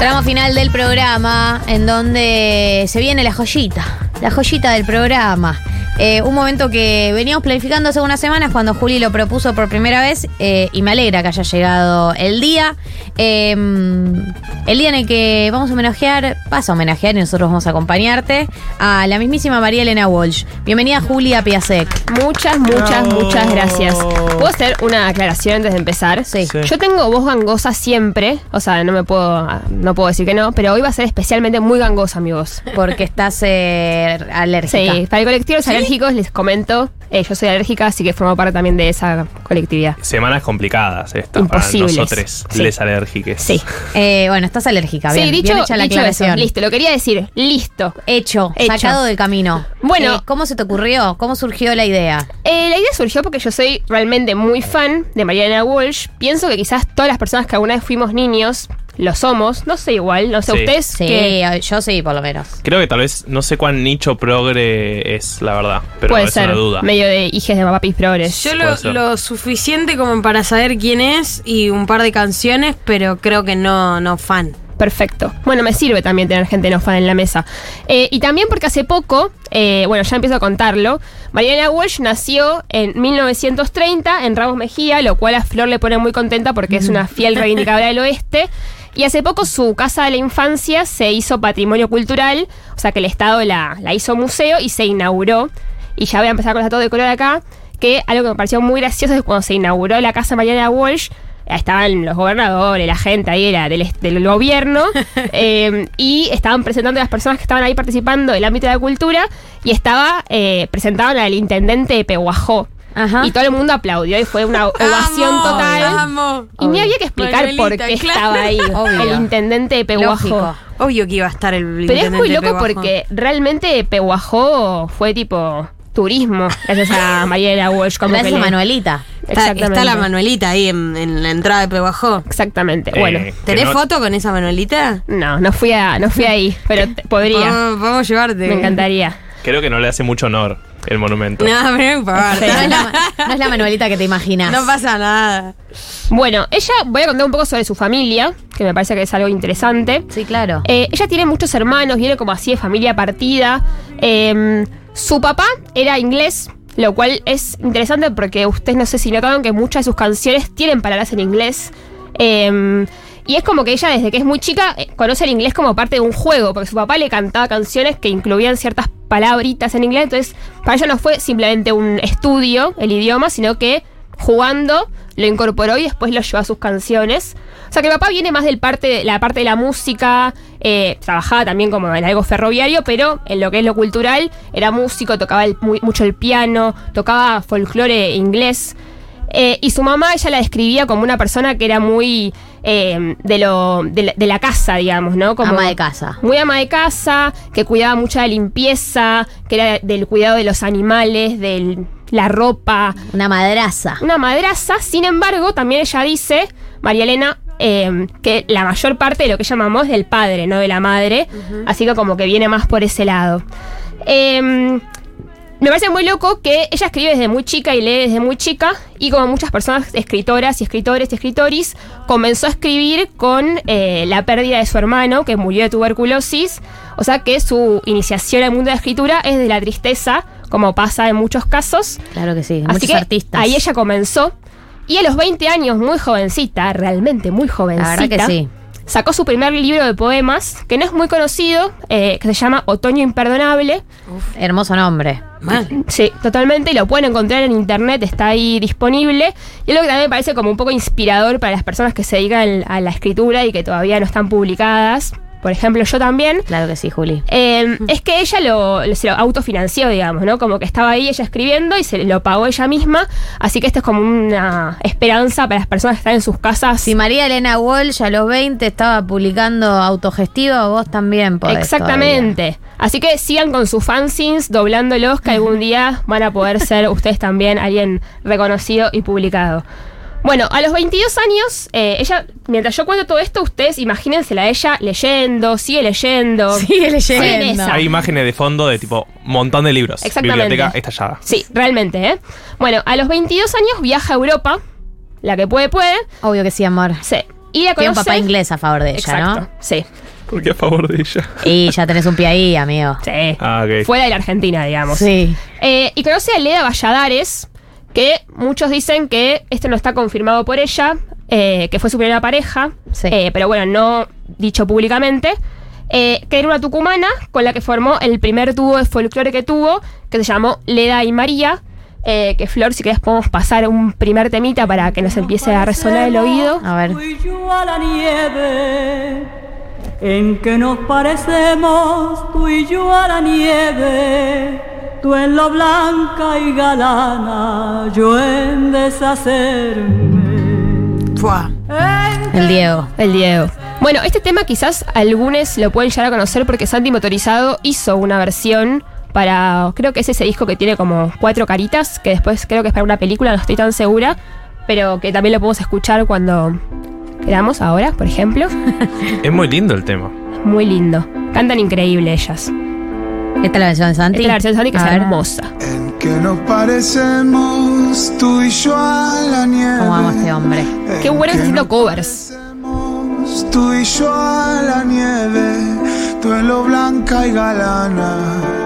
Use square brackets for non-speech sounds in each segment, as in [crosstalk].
Tramo final del programa en donde se viene la joyita, la joyita del programa. Eh, un momento que veníamos planificando hace unas semanas cuando Juli lo propuso por primera vez eh, y me alegra que haya llegado el día. Eh, el día en el que vamos a homenajear, vas a homenajear y nosotros vamos a acompañarte a la mismísima María Elena Walsh. Bienvenida Juli a Piasec. Muchas, muchas, muchas gracias. ¿Puedo hacer una aclaración antes de empezar? Sí. Sí. Yo tengo voz gangosa siempre, o sea, no me puedo, no puedo decir que no, pero hoy va a ser especialmente muy gangosa mi voz. Porque estás eh, alérgica. Sí, para el colectivo de los alérgicos les comento, eh, yo soy alérgica, así que formo parte también de esa colectividad. Semanas complicadas estas Imposibles. para nosotros, Sí. les alérgiques. Sí. Eh, bueno, estás alérgica. Bien, sí, dicho, bien hecha la dicho eso, listo, lo quería decir, listo. Hecho, Hecho. sacado del camino. Bueno. Eh, ¿cómo se te ocurrió? ¿Cómo surgió la idea? Eh, la idea surgió porque yo soy realmente muy fan de Mariana Walsh. Pienso que quizás todas las personas que alguna vez fuimos niños lo somos. No sé igual, no sé Sí. ustedes. Sí, que yo sí, por lo menos. Creo que tal vez, no sé cuán nicho progre es, la verdad. Pero puede es ser una duda. medio de hijes de papis progres. Yo Puede lo, ser. lo suficiente como para saber quién es y un par de canciones, pero creo que no, no fan. Perfecto. Bueno, me sirve también tener gente no fan en la mesa. Eh, y también porque hace poco, eh, bueno, ya empiezo a contarlo, Mariana Walsh nació en 1930 en Ramos Mejía, lo cual a Flor le pone muy contenta porque es una fiel reivindicadora del oeste. [laughs] Y hace poco su casa de la infancia se hizo patrimonio cultural, o sea que el Estado la, la hizo museo y se inauguró. Y ya voy a empezar con el dato de color acá, que algo que me pareció muy gracioso es cuando se inauguró la casa Mariana Walsh, estaban los gobernadores, la gente ahí era del, del gobierno, [laughs] eh, y estaban presentando a las personas que estaban ahí participando del ámbito de la cultura, y estaba, eh, presentaban al intendente de Pehuajó. Ajá. Y todo el mundo aplaudió y fue una [laughs] ovación Amo, total. amo. Y ni había que explicar por qué claro. estaba ahí [laughs] Obvio. el intendente de. Lógico. Obvio que iba a estar el Pero es muy loco porque realmente Pehuajó fue tipo turismo, gracias a [laughs] Mariela Walsh. Como Gracias, le- Manuelita. Está, Exactamente. está la Manuelita ahí en, en la entrada de Pehuajó. Exactamente. Eh, Bueno, ¿Tenés no- foto con esa Manuelita? no, no fui, a, no fui ahí, pero podría. Podemos, podemos llevarte. Me encantaría. Creo que no le hace mucho honor el monumento. No, pero no importa. No es, la, no es la Manuelita que te imaginas. No pasa nada. Bueno, ella, voy a contar un poco sobre su familia, que me parece que es algo interesante. Sí, claro. Eh, ella tiene muchos hermanos, viene como así de familia partida. Eh, su papá era inglés, lo cual es interesante porque ustedes no sé si notaron que muchas de sus canciones tienen palabras en inglés. Eh, y es como que ella desde que es muy chica eh, conoce el inglés como parte de un juego, porque su papá le cantaba canciones que incluían ciertas palabritas en inglés, entonces para ella no fue simplemente un estudio el idioma, sino que jugando lo incorporó y después lo llevó a sus canciones. O sea que el papá viene más del parte la parte de la música, eh, trabajaba también como en algo ferroviario, pero en lo que es lo cultural era músico, tocaba mucho el piano, tocaba folclore inglés. Eh, y su mamá, ella la describía como una persona que era muy eh, de, lo, de, la, de la casa, digamos, ¿no? Como Ama de casa. Muy ama de casa, que cuidaba mucho de la limpieza, que era del cuidado de los animales, de la ropa, Una madraza. una madraza. Sin embargo, también ella dice, María Elena, eh, que la mayor parte de lo que llamamos es del padre, no de la madre. Así que como que viene más por ese lado. Eh, me parece muy loco que ella escribe desde muy chica y lee desde muy chica y como muchas personas escritoras y escritores y escritoris comenzó a escribir con eh, la pérdida de su hermano que murió de tuberculosis o sea que su iniciación al mundo de la escritura es de la tristeza como pasa en muchos casos Claro que sí. Así Muchos que artistas. ahí ella comenzó y a los 20 años muy jovencita realmente muy La jovencita verdad que sí. Sacó su primer libro de poemas que no es muy conocido eh, que se llama Otoño Imperdonable Hermoso nombre. Mal. Sí, totalmente. Lo pueden encontrar en internet, está ahí disponible. Y es lo que también me parece como un poco inspirador para las personas que se dedican a la escritura y que todavía no están publicadas. Por ejemplo, yo también. Claro que sí, Juli. Eh, es que ella lo, se lo autofinanció, digamos, ¿no? Como que estaba ahí ella escribiendo y se lo pagó ella misma. Así que esto es como una esperanza para las personas que están en sus casas. Si María Elena Walsh a los 20 estaba publicando autogestiva, vos también podés Exactamente. Así que sigan con sus fanzines, doblándolos, que algún día van a poder ser [laughs] ustedes también alguien reconocido y publicado. Bueno, a los 22 años, eh, ella, mientras yo cuento todo esto, ustedes imagínensela a ella leyendo, sigue leyendo. [laughs] Sigue leyendo. Hay imágenes de fondo de tipo montón de libros. Exactamente. Biblioteca estallada. Sí, realmente, ¿eh? Bueno, a los 22 años viaja a Europa, la que puede, puede. Obvio que sí, amor. Sí. Y la Tiene un papá inglés a favor de ella, Exacto, ¿no? sí. ¿Por qué a favor de ella? Y ya tenés un pie ahí, amigo. Sí. Ah, ok. Fuera de la Argentina, digamos. Sí. Eh, y conoce a Leda Valladares, que muchos dicen que esto no está confirmado por ella, eh, que fue su primera pareja, Sí. eh, pero bueno, no dicho públicamente. eh, que era una tucumana con la que formó el primer dúo de folclore que tuvo, que se llamó Leda y María. eh, que Flor, si querés, podemos pasar un primer temita para que nos empiece a resonar el oído. A ver. Yo a la nieve, en que nos parecemos, tú y yo a la nieve, tú en lo blanca y galana, yo en deshacerme. Fua. El Diego. El Diego. Bueno, este tema quizás algunos lo pueden llegar a conocer porque Santi Motorizado hizo una versión para, creo que es ese disco que tiene como cuatro caritas, que después creo que es para una película, no estoy tan segura, pero que también lo podemos escuchar cuando quedamos ahora, por ejemplo. Es muy lindo el tema. Muy lindo. Cantan increíble ellas. Esta es la versión de Santi. Esta es la versión de Santi que A es ver. hermosa. En que nos parecemos tú y yo a la nieve. ¿Cómo amo a este hombre? Qué bueno que está haciendo covers. Parecemos Tú y yo a la nieve, tú en lo blanca y galana.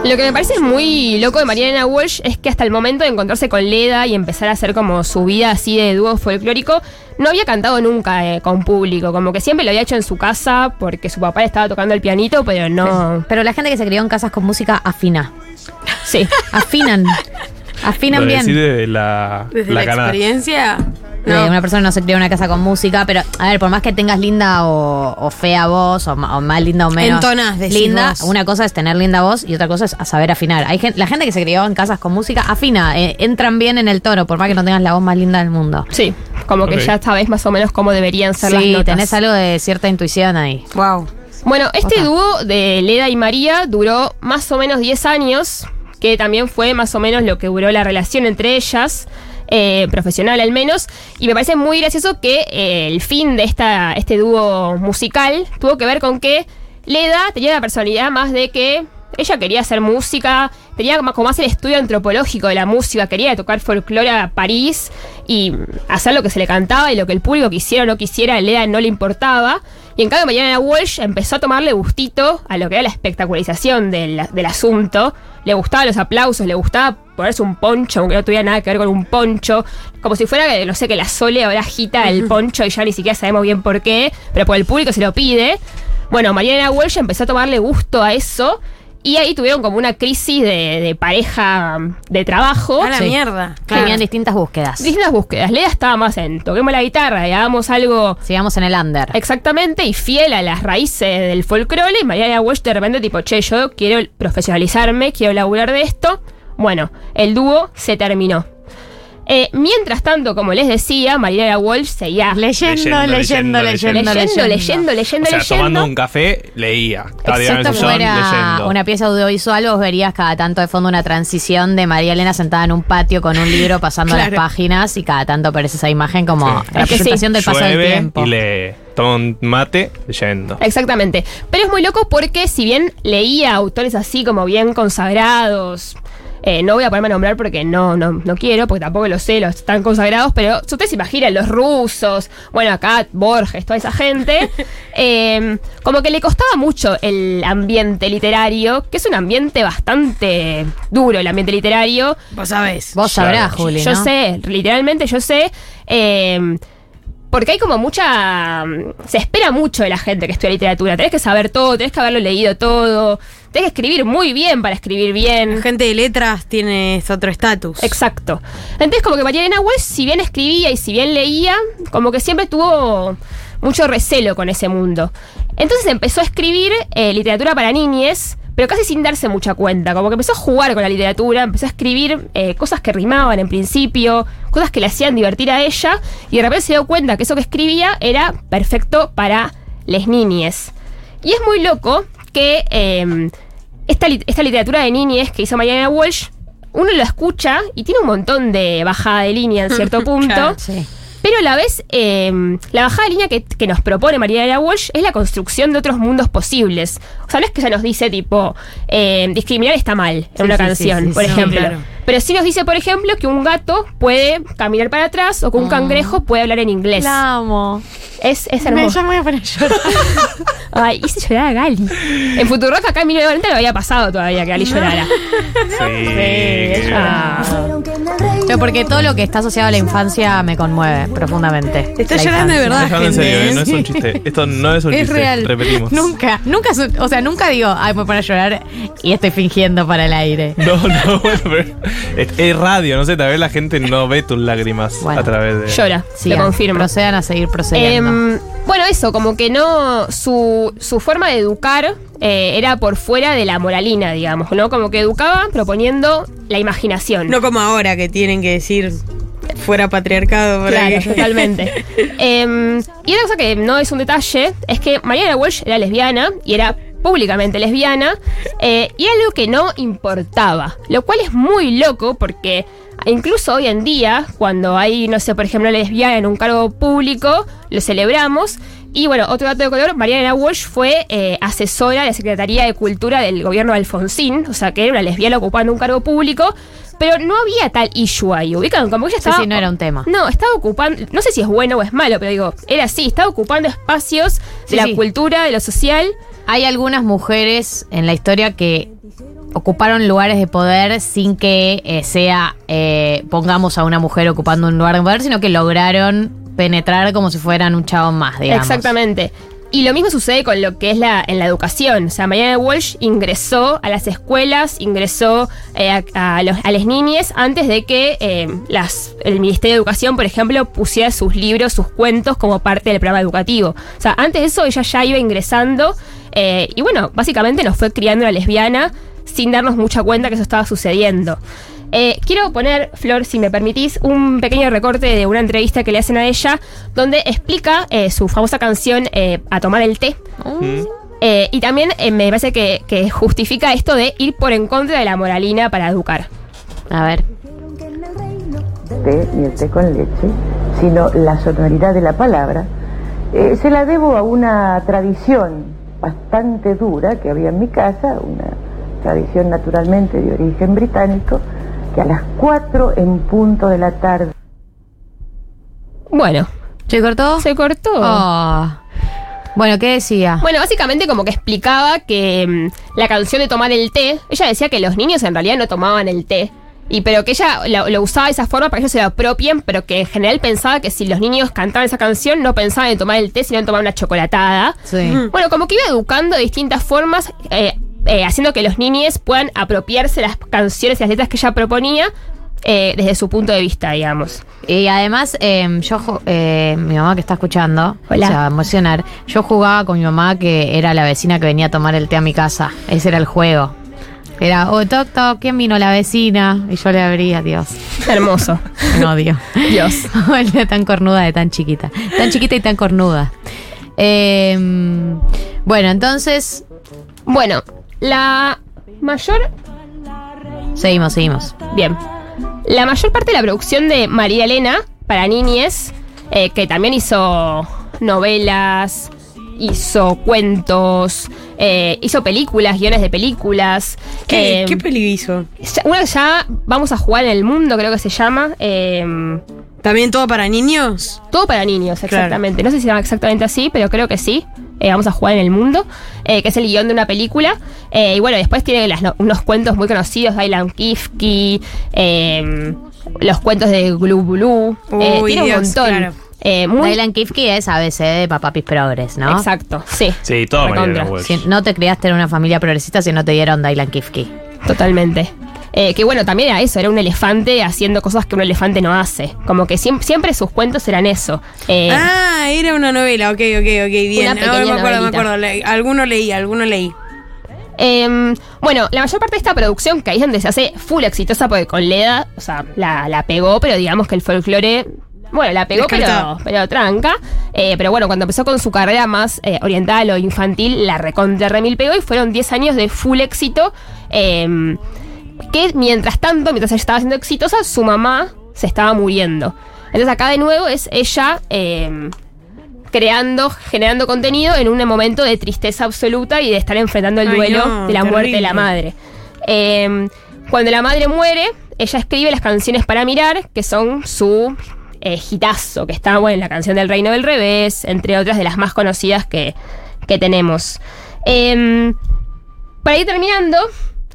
Lo que me parece muy loco de Mariana Walsh es que hasta el momento de encontrarse con Leda y empezar a hacer como su vida así de dúo folclórico, no había cantado nunca eh, con público. Como que siempre lo había hecho en su casa porque su papá le estaba tocando el pianito, pero no. Pero la gente que se crió en casas con música afina. Sí. Afinan. [laughs] Afinan Lo bien. la, Desde la la, canal. Eh, una persona no se crió en una casa con música, pero a ver, por más que tengas linda o, o fea voz, o, más linda o menos Entonás, linda, vos. una cosa es tener linda voz y otra cosa es saber afinar. Hay gen- la gente que se crió en casas con música afina, eh, entran bien en el tono, por más que no tengas la voz más linda del mundo. Sí. Como que ya sabes más o menos cómo deberían ser las Sí, notas. tenés algo de cierta intuición ahí. Wow. Bueno, este dúo de Leda y María duró más o menos 10 años, que también fue más o menos lo que duró la relación entre ellas, eh, profesional al menos, y me parece muy gracioso que eh, el fin de esta, este dúo musical tuvo que ver con que Leda tenía la personalidad más de que ella quería hacer música, tenía como más el estudio antropológico de la música, quería tocar folclore a París y hacer lo que se le cantaba y lo que el público quisiera o no quisiera, a Leda no le importaba. Y en cambio, Mariana Walsh empezó a tomarle gustito a lo que era la espectacularización del, del asunto. Le gustaban los aplausos, le gustaba ponerse un poncho, aunque no tuviera nada que ver con un poncho. Como si fuera, no sé, que la Sole ahora agita el poncho y ya ni siquiera sabemos bien por qué, pero por el público se lo pide. Bueno, Mariana Walsh empezó a tomarle gusto a eso. Y ahí tuvieron como una crisis de, de pareja de trabajo. A la Sí. mierda. Tenían distintas búsquedas. Distintas búsquedas. Leda estaba más en toquemos la guitarra y hagamos algo Sigamos en el under. exactamente y fiel a las raíces del folclore. Y Mariana Walsh de repente, tipo, che, yo quiero profesionalizarme, quiero laburar de esto. Bueno, el dúo se terminó. Eh, mientras tanto, como les decía, Mariana Walsh seguía Leyendo, Leyendo, leyendo, leyendo, leyendo, leyendo, leyendo, leyendo, O sea, leyendo. tomando un café, leía. Sillón, fuera leyendo. una pieza audiovisual, vos verías cada tanto de fondo una transición de María Elena sentada en un patio con un libro pasando Claro. las páginas y cada tanto aparece esa imagen como Sí. Es que sí. del paso del Llueve tiempo. y lee. Toma un mate leyendo. Exactamente. Pero es muy loco porque si bien leía autores así como bien consagrados, eh, no voy a ponerme a nombrar porque no, no, no quiero, porque tampoco lo sé, los están consagrados, pero si ustedes se imaginan, los rusos, bueno, acá Borges, toda esa gente, [laughs] eh, como que le costaba mucho el ambiente literario, que es un ambiente bastante duro, el ambiente literario. Vos sabés. Vos sabrás, Claro. Juli, Yo sé, literalmente yo sé. eh, porque hay como mucha. Se espera mucho de la gente que estudia literatura. Tenés que saber todo, tenés que haberlo leído todo. Tenés que escribir muy bien para escribir La bien. gente de letras tiene otro estatus. Exacto. Entonces, como que María Elena Walsh, si bien escribía y si bien leía, como que siempre tuvo mucho recelo con ese mundo. Entonces empezó a escribir eh, literatura para niñes, pero casi sin darse mucha cuenta. Como que empezó a jugar con la literatura, empezó a escribir eh, cosas que rimaban en principio, cosas que le hacían divertir a ella, y de repente se dio cuenta que eso que escribía era perfecto para les niñes. Y es muy loco que eh, esta, esta literatura de niñes que hizo Mariana Walsh, uno lo escucha y tiene un montón de bajada de línea en cierto [laughs] punto. Claro. Sí. Pero a la vez, eh, la bajada de línea que, que nos propone Mariana Walsh es la construcción de otros mundos posibles. O sea, no es que ella nos dice, tipo, eh, discriminar está mal en Sí, una sí, canción, sí, por ejemplo. Claro. Pero sí nos dice, por ejemplo, que un gato puede caminar para atrás o que un cangrejo puede hablar en inglés. La amo. Es, es Me, hermoso. me voy a poner a llorar. [laughs] Ay, hice llorar a Gali. En Futurock acá en 1990 lo había pasado todavía que Gali llorara. Sí. Ah. Pero porque todo lo que está asociado a la infancia me conmueve profundamente. Está La llorando de infancia. verdad, Estoy hablando en serio, eh, no es un chiste. Esto no es un Es chiste. real. Repetimos. Nunca, nunca, o sea, nunca digo, ay, me voy a poner a llorar y estoy fingiendo para el aire. No, no, [laughs] bueno, pero es, es radio, no sé, tal vez la gente no ve tus lágrimas Bueno. a través de. Llora, Sigan, lo confirmo. Procedan a seguir procediendo. Em, bueno, eso, como que no. Su, su forma de educar eh, era por fuera de la moralina, digamos, ¿no? Como que educaba proponiendo la imaginación. No como ahora que tienen que decir fuera patriarcado. Claro, totalmente. [laughs] Em, y otra cosa que no es un detalle es que Mariana Walsh era lesbiana y era públicamente lesbiana eh, y algo que no importaba, lo cual es muy loco porque incluso hoy en día, cuando hay, no sé, por ejemplo, lesbiana en un cargo público, lo celebramos. Y bueno, otro dato de color, Mariana Walsh fue eh, asesora de la Secretaría de Cultura del gobierno de Alfonsín, o sea que era una lesbiana ocupando un cargo público, pero no había tal issue ahí, ubican, como que ella Sí, estaba... sí, no era un tema. No, estaba ocupando, no sé si es bueno o es malo, pero digo, era así, estaba ocupando espacios de Sí, la sí. cultura, de lo social. Hay algunas mujeres en la historia que ocuparon lugares de poder sin que eh, sea, eh, pongamos a una mujer ocupando un lugar de poder, sino que lograron penetrar como si fueran un chabón más, digamos. Exactamente. Y lo mismo sucede con lo que es la, en la educación. O sea, Mariana Walsh ingresó a las escuelas, ingresó eh, a, a las niñas antes de que el Ministerio de Educación, por ejemplo, pusiera sus libros, sus cuentos como parte del programa educativo. O sea, antes de eso ella ya iba ingresando y bueno, básicamente nos fue criando una lesbiana sin darnos mucha cuenta que eso estaba sucediendo. Eh, quiero poner, Flor, si me permitís, un pequeño recorte de una entrevista que le hacen a ella, donde explica eh, su famosa canción eh, A tomar el té. Eh, y también eh, me parece que, que justifica esto de ir por en contra de la moralina para educar. A ver. té ni el té con leche, sino la sonoridad de la palabra, eh, se la debo a una tradición bastante dura que había en mi casa, una tradición naturalmente de origen británico, que a las 4 en punto de la tarde Bueno, ¿Se cortó? se cortó. Oh. Bueno, ¿qué decía? Bueno, básicamente como que explicaba que mm, la canción de tomar el té, ella decía que los niños en realidad no tomaban el té. Y pero que ella lo, lo usaba de esa forma para que ellos se lo apropien, pero que en general pensaba que si los niños cantaban esa canción no pensaban en tomar el té, sino en tomar una chocolatada. Sí. Bueno, como que iba educando de distintas formas, eh, eh, haciendo que los niños puedan apropiarse las canciones y las letras que ella proponía eh, desde su punto de vista, digamos. Y además, eh, yo, eh, mi mamá que está escuchando, Hola. se va a emocionar. Yo jugaba con mi mamá que era la vecina que venía a tomar el té a mi casa. Ese era el juego. Era, oh, toc, toc, ¿quién vino? La vecina. Y yo le abría, Dios. Hermoso. [laughs] Odio. Dios. [laughs] de tan cornuda, de tan chiquita. Tan chiquita y tan cornuda. Eh, bueno, entonces, Bueno, la mayor seguimos, seguimos. Bien. La mayor parte de la producción de María Elena para niñes, eh, que también hizo novelas, hizo cuentos, eh, hizo películas, guiones de películas. ¿Qué, eh, ¿Qué peli hizo? ya- una que ya vamos a jugar en el mundo, creo que se llama. eh, ¿También todo para niños? todo para niños, Claro. exactamente. No sé si se llama exactamente así, pero creo que sí. Eh, vamos a jugar en el mundo, eh, que es el guion de una película. Eh, y bueno, después tiene las unos cuentos muy conocidos, Dylan Kifke, eh, los cuentos de Glue Blue. eh, Uy, tiene un Dios, montón. claro. Eh, muy Dylan Kifke es ABC de Papapis Progres, ¿no? Exacto, sí. Sí, todo. Si no te criaste en una familia progresista si no te dieron Dylan Kifke. Totalmente. Eh, que bueno, también era eso, era un elefante haciendo cosas que un elefante no hace. Como que siem- siempre sus cuentos eran eso. Eh, Ah, era una novela, ok, ok, ok, bien. Ahora me acuerdo, me acuerdo. Le- alguno leí, alguno leí. Em, bueno, la mayor parte de esta producción, que ahí es donde se hace full exitosa, porque con Leda, o sea, la, la pegó, pero digamos que el folclore, bueno, la pegó, pero, pero tranca. Eh, pero bueno, cuando empezó con su carrera más eh, orientada a lo infantil, la recontra remil pegó y fueron 10 años de full éxito. Em, que mientras tanto, mientras ella estaba siendo exitosa, su mamá se estaba muriendo. Entonces acá de nuevo es ella em, creando, generando contenido en un momento de tristeza absoluta y de estar enfrentando el Ay, duelo no, de la muerte de la madre. Eh, cuando la madre muere, ella escribe las canciones para mirar, que son su eh, hitazo, que está bueno, en la canción del Reino del Revés, entre otras de las más conocidas que, que tenemos. Em, para ir terminando,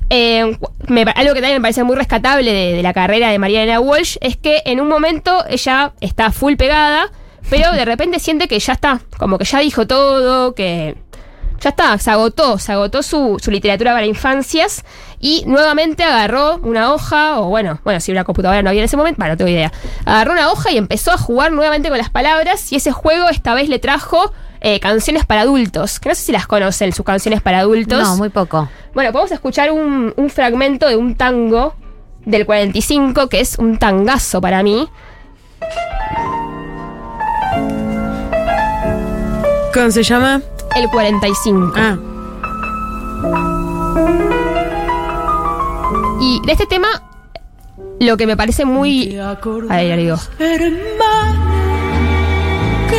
eh, algo que también me parece muy rescatable de, la carrera de María Elena Walsh es que en un momento ella está full pegada, pero de repente siente que ya está, como que ya dijo todo, que ya está, se agotó, se agotó su, su literatura para infancias y nuevamente agarró una hoja, o bueno, bueno, si una computadora no había en ese momento, bueno, no tengo idea. Agarró una hoja y empezó a jugar nuevamente con las palabras y ese juego esta vez le trajo eh, canciones para adultos, que no sé si las conocen, sus canciones para adultos. No, muy poco. Bueno, podemos escuchar un, un fragmento de un tango del 45, que es un tangazo para mí. ¿Cómo se llama? El 45. Ah, Y de este tema, lo que me parece muy... Ahí ya digo. Hermano,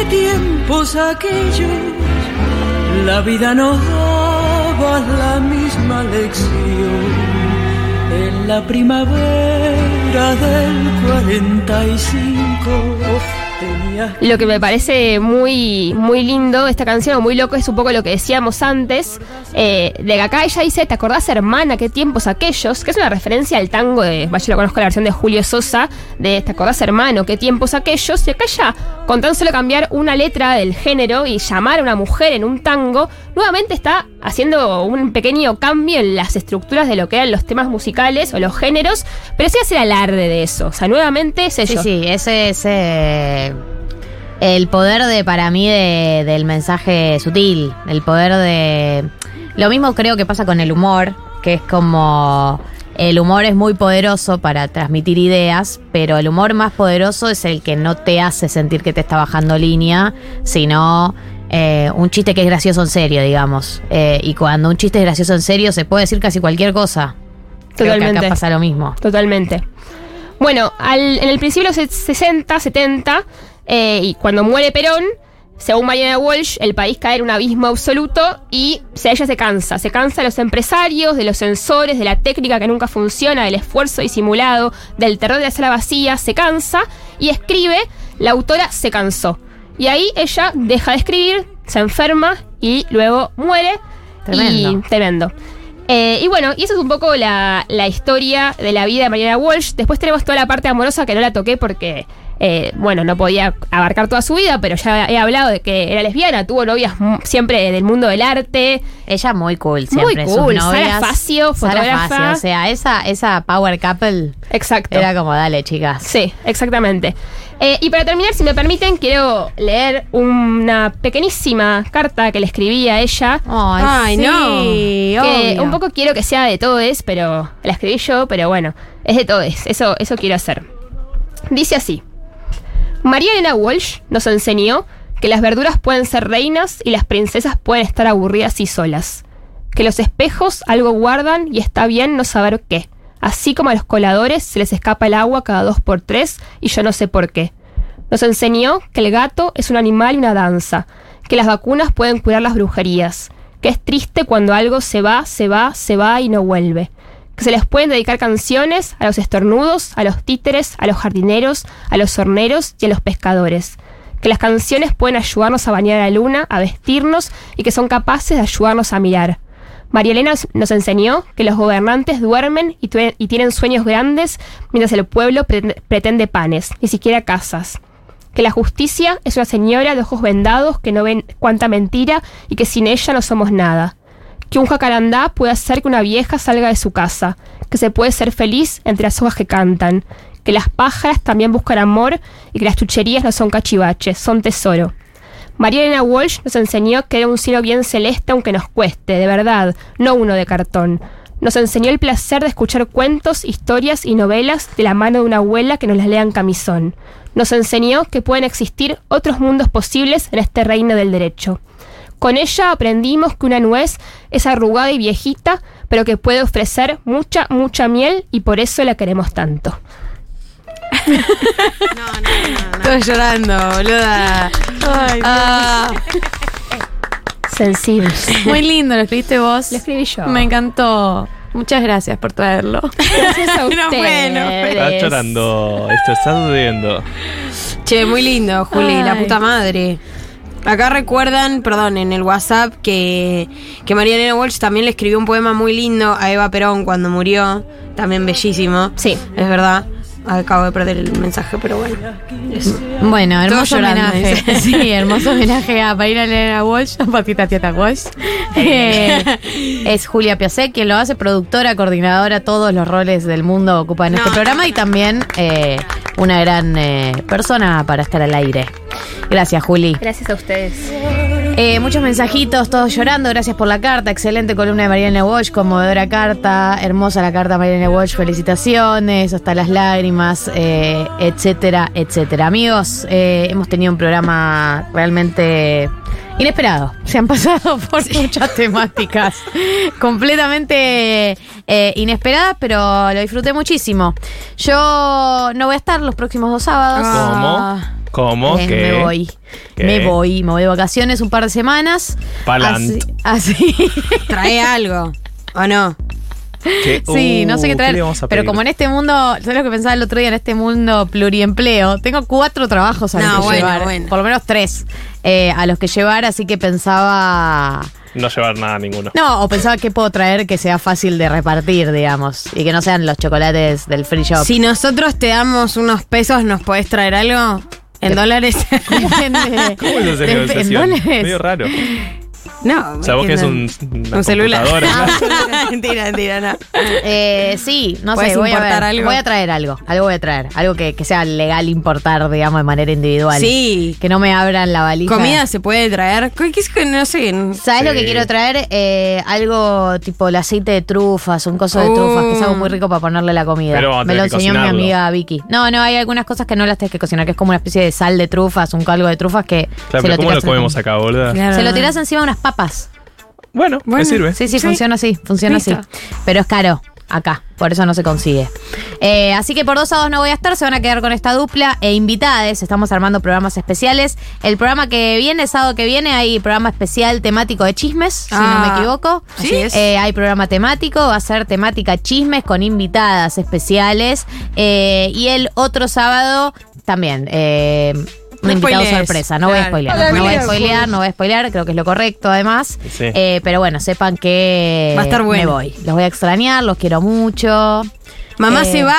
qué tiempos aquellos, la vida nos daba la misma lección. En la primavera del 45 tenías Lo que me parece muy, muy lindo esta canción, muy loco, es un poco lo que decíamos antes. eh, de que acá ella dice, ¿te acordás, hermana, qué tiempos aquellos? Que es una referencia al tango de, yo lo conozco la versión de Julio Sosa, de ¿te acordás, hermano, qué tiempos aquellos? Y acá ya, con tan solo cambiar una letra del género y llamar a una mujer en un tango, nuevamente está haciendo un pequeño cambio en las estructuras de lo que eran los temas musicales o los géneros, pero sí hace alarde de eso. O sea, nuevamente es Sí, ello. sí, ese es eh, el poder de, para mí, de- del mensaje sutil. El poder de. Lo mismo creo que pasa con el humor, que es como. El humor es muy poderoso para transmitir ideas, pero el humor más poderoso es el que no te hace sentir que te está bajando línea, sino eh, un chiste que es gracioso en serio, digamos. Eh, y cuando un chiste es gracioso en serio, se puede decir casi cualquier cosa. Creo que Totalmente. acá pasa lo mismo. Totalmente. Bueno, al- en el principio de los 60, 70, eh, y cuando muere Perón, según Mariana Walsh, el país cae en un abismo absoluto y se- ella se cansa. Se cansa de los empresarios, de los censores, de la técnica que nunca funciona, del esfuerzo disimulado, del terror de la sala vacía. Se cansa y escribe, la autora se cansó. Y ahí ella deja de escribir, se enferma y luego muere. Tremendo. Y, tremendo. Eh, y bueno, y eso es un poco la, la historia de la vida de Mariana Walsh. Después tenemos toda la parte amorosa que no la toqué porque, eh, bueno, no podía abarcar toda su vida, pero ya he hablado de que era lesbiana, tuvo novias siempre del mundo del arte. Ella muy cool, Muy siempre. sus cool, Sara. Facio, Sara fotógrafa. Facio, o sea, esa, esa power couple Exacto. era como, dale, chicas. Sí, exactamente. Eh, y para terminar, si me permiten, quiero leer una pequeñísima carta que le escribí a ella. Ay, Ay, sí, que obvio. un poco quiero que sea de todes, pero la escribí yo, pero bueno, es de todes, eso, eso quiero hacer. Dice así: María Elena Walsh nos enseñó que las verduras pueden ser reinas y las princesas pueden estar aburridas y solas. Que los espejos algo guardan y está bien no saber qué. Así como a los coladores se les escapa el agua cada dos por tres y yo no sé por qué. Nos enseñó que el gato es un animal y una danza, que las vacunas pueden curar las brujerías, que es triste cuando algo se va, se va, se va y no vuelve, que se les pueden dedicar canciones a los estornudos, a los títeres, a los jardineros, a los horneros y a los pescadores, que las canciones pueden ayudarnos a bañar a la luna, a vestirnos y que son capaces de ayudarnos a mirar. María Elena nos enseñó que los gobernantes duermen y, tienen sueños grandes mientras el pueblo pretende, panes, ni siquiera casas. Que la justicia es una señora de ojos vendados que no ven cuánta mentira y que sin ella no somos nada. Que un jacarandá puede hacer que una vieja salga de su casa. Que se puede ser feliz entre las hojas que cantan. Que las pájaras también buscan amor y que las chucherías no son cachivaches, son tesoro. María Elena Walsh nos enseñó que era un cielo bien celeste aunque nos cueste, de verdad, no uno de cartón. Nos enseñó el placer de escuchar cuentos, historias y novelas de la mano de una abuela que nos las lea en camisón. Nos enseñó que pueden existir otros mundos posibles en este reino del derecho. Con ella aprendimos que una nuez es arrugada y viejita, pero que puede ofrecer mucha, mucha miel y por eso la queremos tanto. Estoy llorando, boluda. Ah, Sensibles. Muy lindo, lo escribiste vos. Lo escribí yo. Me encantó. Muchas gracias por traerlo. Gracias a [laughs] No no ustedes. Estás llorando. Esto está sucediendo. Che, muy lindo, Juli, la Ay. puta madre. Acá recuerdan, perdón, en el WhatsApp que, que María Elena Walsh también le escribió un poema muy lindo a Eva Perón cuando murió. También bellísimo. Sí. Es verdad. Acabo de perder el mensaje, pero bueno. Eso. Bueno, hermoso llorando, homenaje. [laughs] Sí, hermoso homenaje a Marina Elena Walsh, a Patita Tieta Walsh. [laughs] Eh, es Julia Piasek quien lo hace, productora, coordinadora, todos los roles del mundo ocupa en este programa y también eh, una gran eh, persona para estar al aire. Gracias, Juli. Gracias a ustedes. Eh, muchos mensajitos, todos llorando. Gracias por la carta. Excelente columna de Mariana Walsh, conmovedora carta. Hermosa la carta de Mariana Walsh. Felicitaciones, hasta las lágrimas, eh, etcétera, etcétera. Amigos, eh, hemos tenido un programa realmente inesperado. Se han pasado [laughs] por muchas temáticas completamente eh, inesperadas, pero lo disfruté muchísimo. Yo no voy a estar los próximos dos sábados. ¿Cómo? ¿Cómo? Eh, ¿Qué? Me voy. ¿Qué? Me voy. Me voy de vacaciones un par de semanas. Palant. Así. así. [laughs] Trae algo, ¿o no? ¿Qué? Sí, no sé qué Uh, traer. pero como en este mundo, ¿sabes lo que pensaba el otro día? En este mundo pluriempleo, tengo cuatro trabajos a los No, que bueno, llevar. bueno. Por lo menos tres eh, a los que llevar, así que pensaba. No llevar nada ninguno. No, o pensaba que puedo traer que sea fácil de repartir, digamos. Y que no sean los chocolates del free shop. Si nosotros te damos unos pesos, ¿nos podés traer algo? ¿En dólares? Depende. ¿Cómo es esa Dep- ¿En negociación? Medio raro. No. O sea, vos que es un, un una celular. [laughs] ¿no? mentira, mentira, no. Eh, sí, no ¿Puedes sé, voy a, importar ver. algo? voy a traer algo, algo voy a traer, algo que, que sea legal importar, digamos, de manera individual. Sí. Que no me abran la valija. ¿Comida se puede traer? ¿Qué es que no sé? ¿Sabes lo que quiero traer? Eh, algo tipo el aceite de trufas, un coso de Uh. trufas, que es algo muy rico para ponerle la comida. Pero me lo enseñó mi amiga Vicky. No, no, hay algunas cosas que no las tienes que cocinar, que es como una especie de sal de trufas, un caldo de trufas que Claro, se pero ¿cómo lo comemos acá, boludo? Claro. Se lo tirás encima de unas papas. Bueno, Bueno, me sirve. Sí, sí, Sí. funciona así, funciona Listo. así. Pero es caro acá, por eso no se consigue. Eh, así que por dos sábados no voy a estar, se van a quedar con esta dupla e invitades. Estamos armando programas especiales. El programa que viene, sábado que viene, hay programa especial temático de chismes, si no Ah, me equivoco. así es. Eh, hay programa temático, va a ser temática chismes con invitadas especiales. Eh, y el otro sábado también. Eh, un No invitado spoilees. sorpresa, no voy a Claro. spoilear, No no, voy a spoilear, no voy a spoilear, creo que es lo correcto además. Sí. Eh, pero bueno, sepan que Va a estar bueno. me voy. Los voy a extrañar, los quiero mucho. Mamá Eh, se va,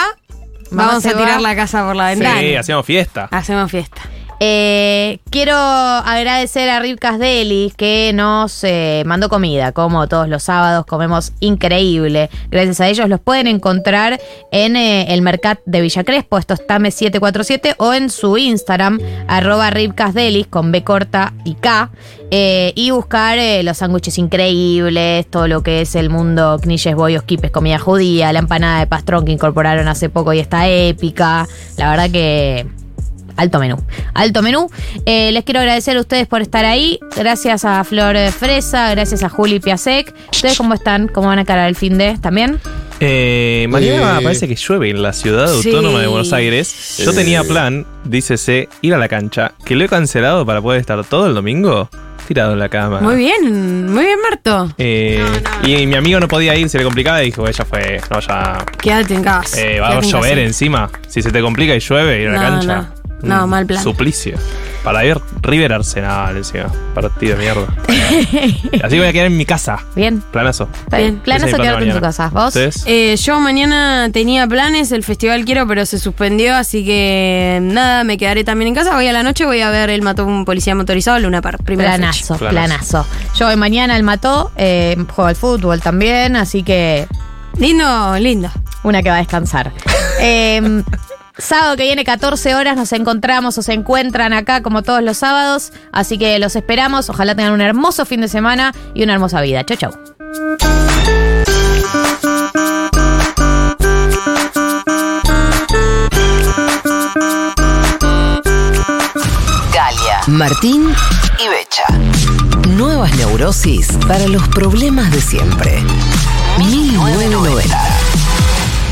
mamá vamos se a tirar va. la casa por la ventana. Sí, hacíamos fiesta. Hacemos fiesta. Eh, quiero agradecer a Ribcas Deli que nos eh, mandó comida, como todos los sábados comemos increíble. Gracias a ellos los pueden encontrar en eh, el Mercat de Villa Crespo, esto es Tame 747, o en su Instagram, arroba Ribcas Delis con B corta y K. eh, y buscar los sándwiches increíbles, todo lo que es el mundo knishes, bollos, quipes, comida judía, la empanada de pastrón que incorporaron hace poco y está épica. La verdad que Alto menú, alto menú. Eh, les quiero agradecer a ustedes por estar ahí. Gracias a Flor de Fresa, gracias a Juli Piasek. ¿Ustedes cómo están? ¿Cómo van a encarar el fin de también? Eh, mañana Eh. parece que llueve en la ciudad Sí. autónoma de Buenos Aires. Yo tenía plan, dícese, ir a la cancha, que lo he cancelado para poder estar todo el domingo tirado en la cama. Muy bien, muy bien, Marto. Eh, Y mi amigo no podía ir, se le complicaba y dijo, ella fue, no, ya Quédate en casa. eh, va a llover casa. encima. Si se te complica y llueve, ir a la No, cancha. No. Un mal plan. Suplicio. Para ir River Arsenal encima. Partido de mierda. [laughs] Así que voy a quedar en mi casa. Bien. Planazo. Está bien. Planazo plan quedarte en tu casa. ¿Vos? Eh, yo mañana tenía planes, el festival quiero, pero se suspendió, así que nada, me quedaré también en casa. Hoy a la noche voy a ver el mató un policía motorizado, Luna Park, primera Planazo, fecha. planazo. Yo voy mañana al Mató, eh, juego al fútbol también, así que. Lindo, lindo. una que va a descansar. [laughs] Eh, sábado que viene, 14 horas, nos encontramos o se encuentran acá como todos los sábados. Así que los esperamos. Ojalá tengan un hermoso fin de semana y una hermosa vida. Chau, chau. Galia, Martín y Becha. Nuevas neurosis para los problemas de siempre. 1990.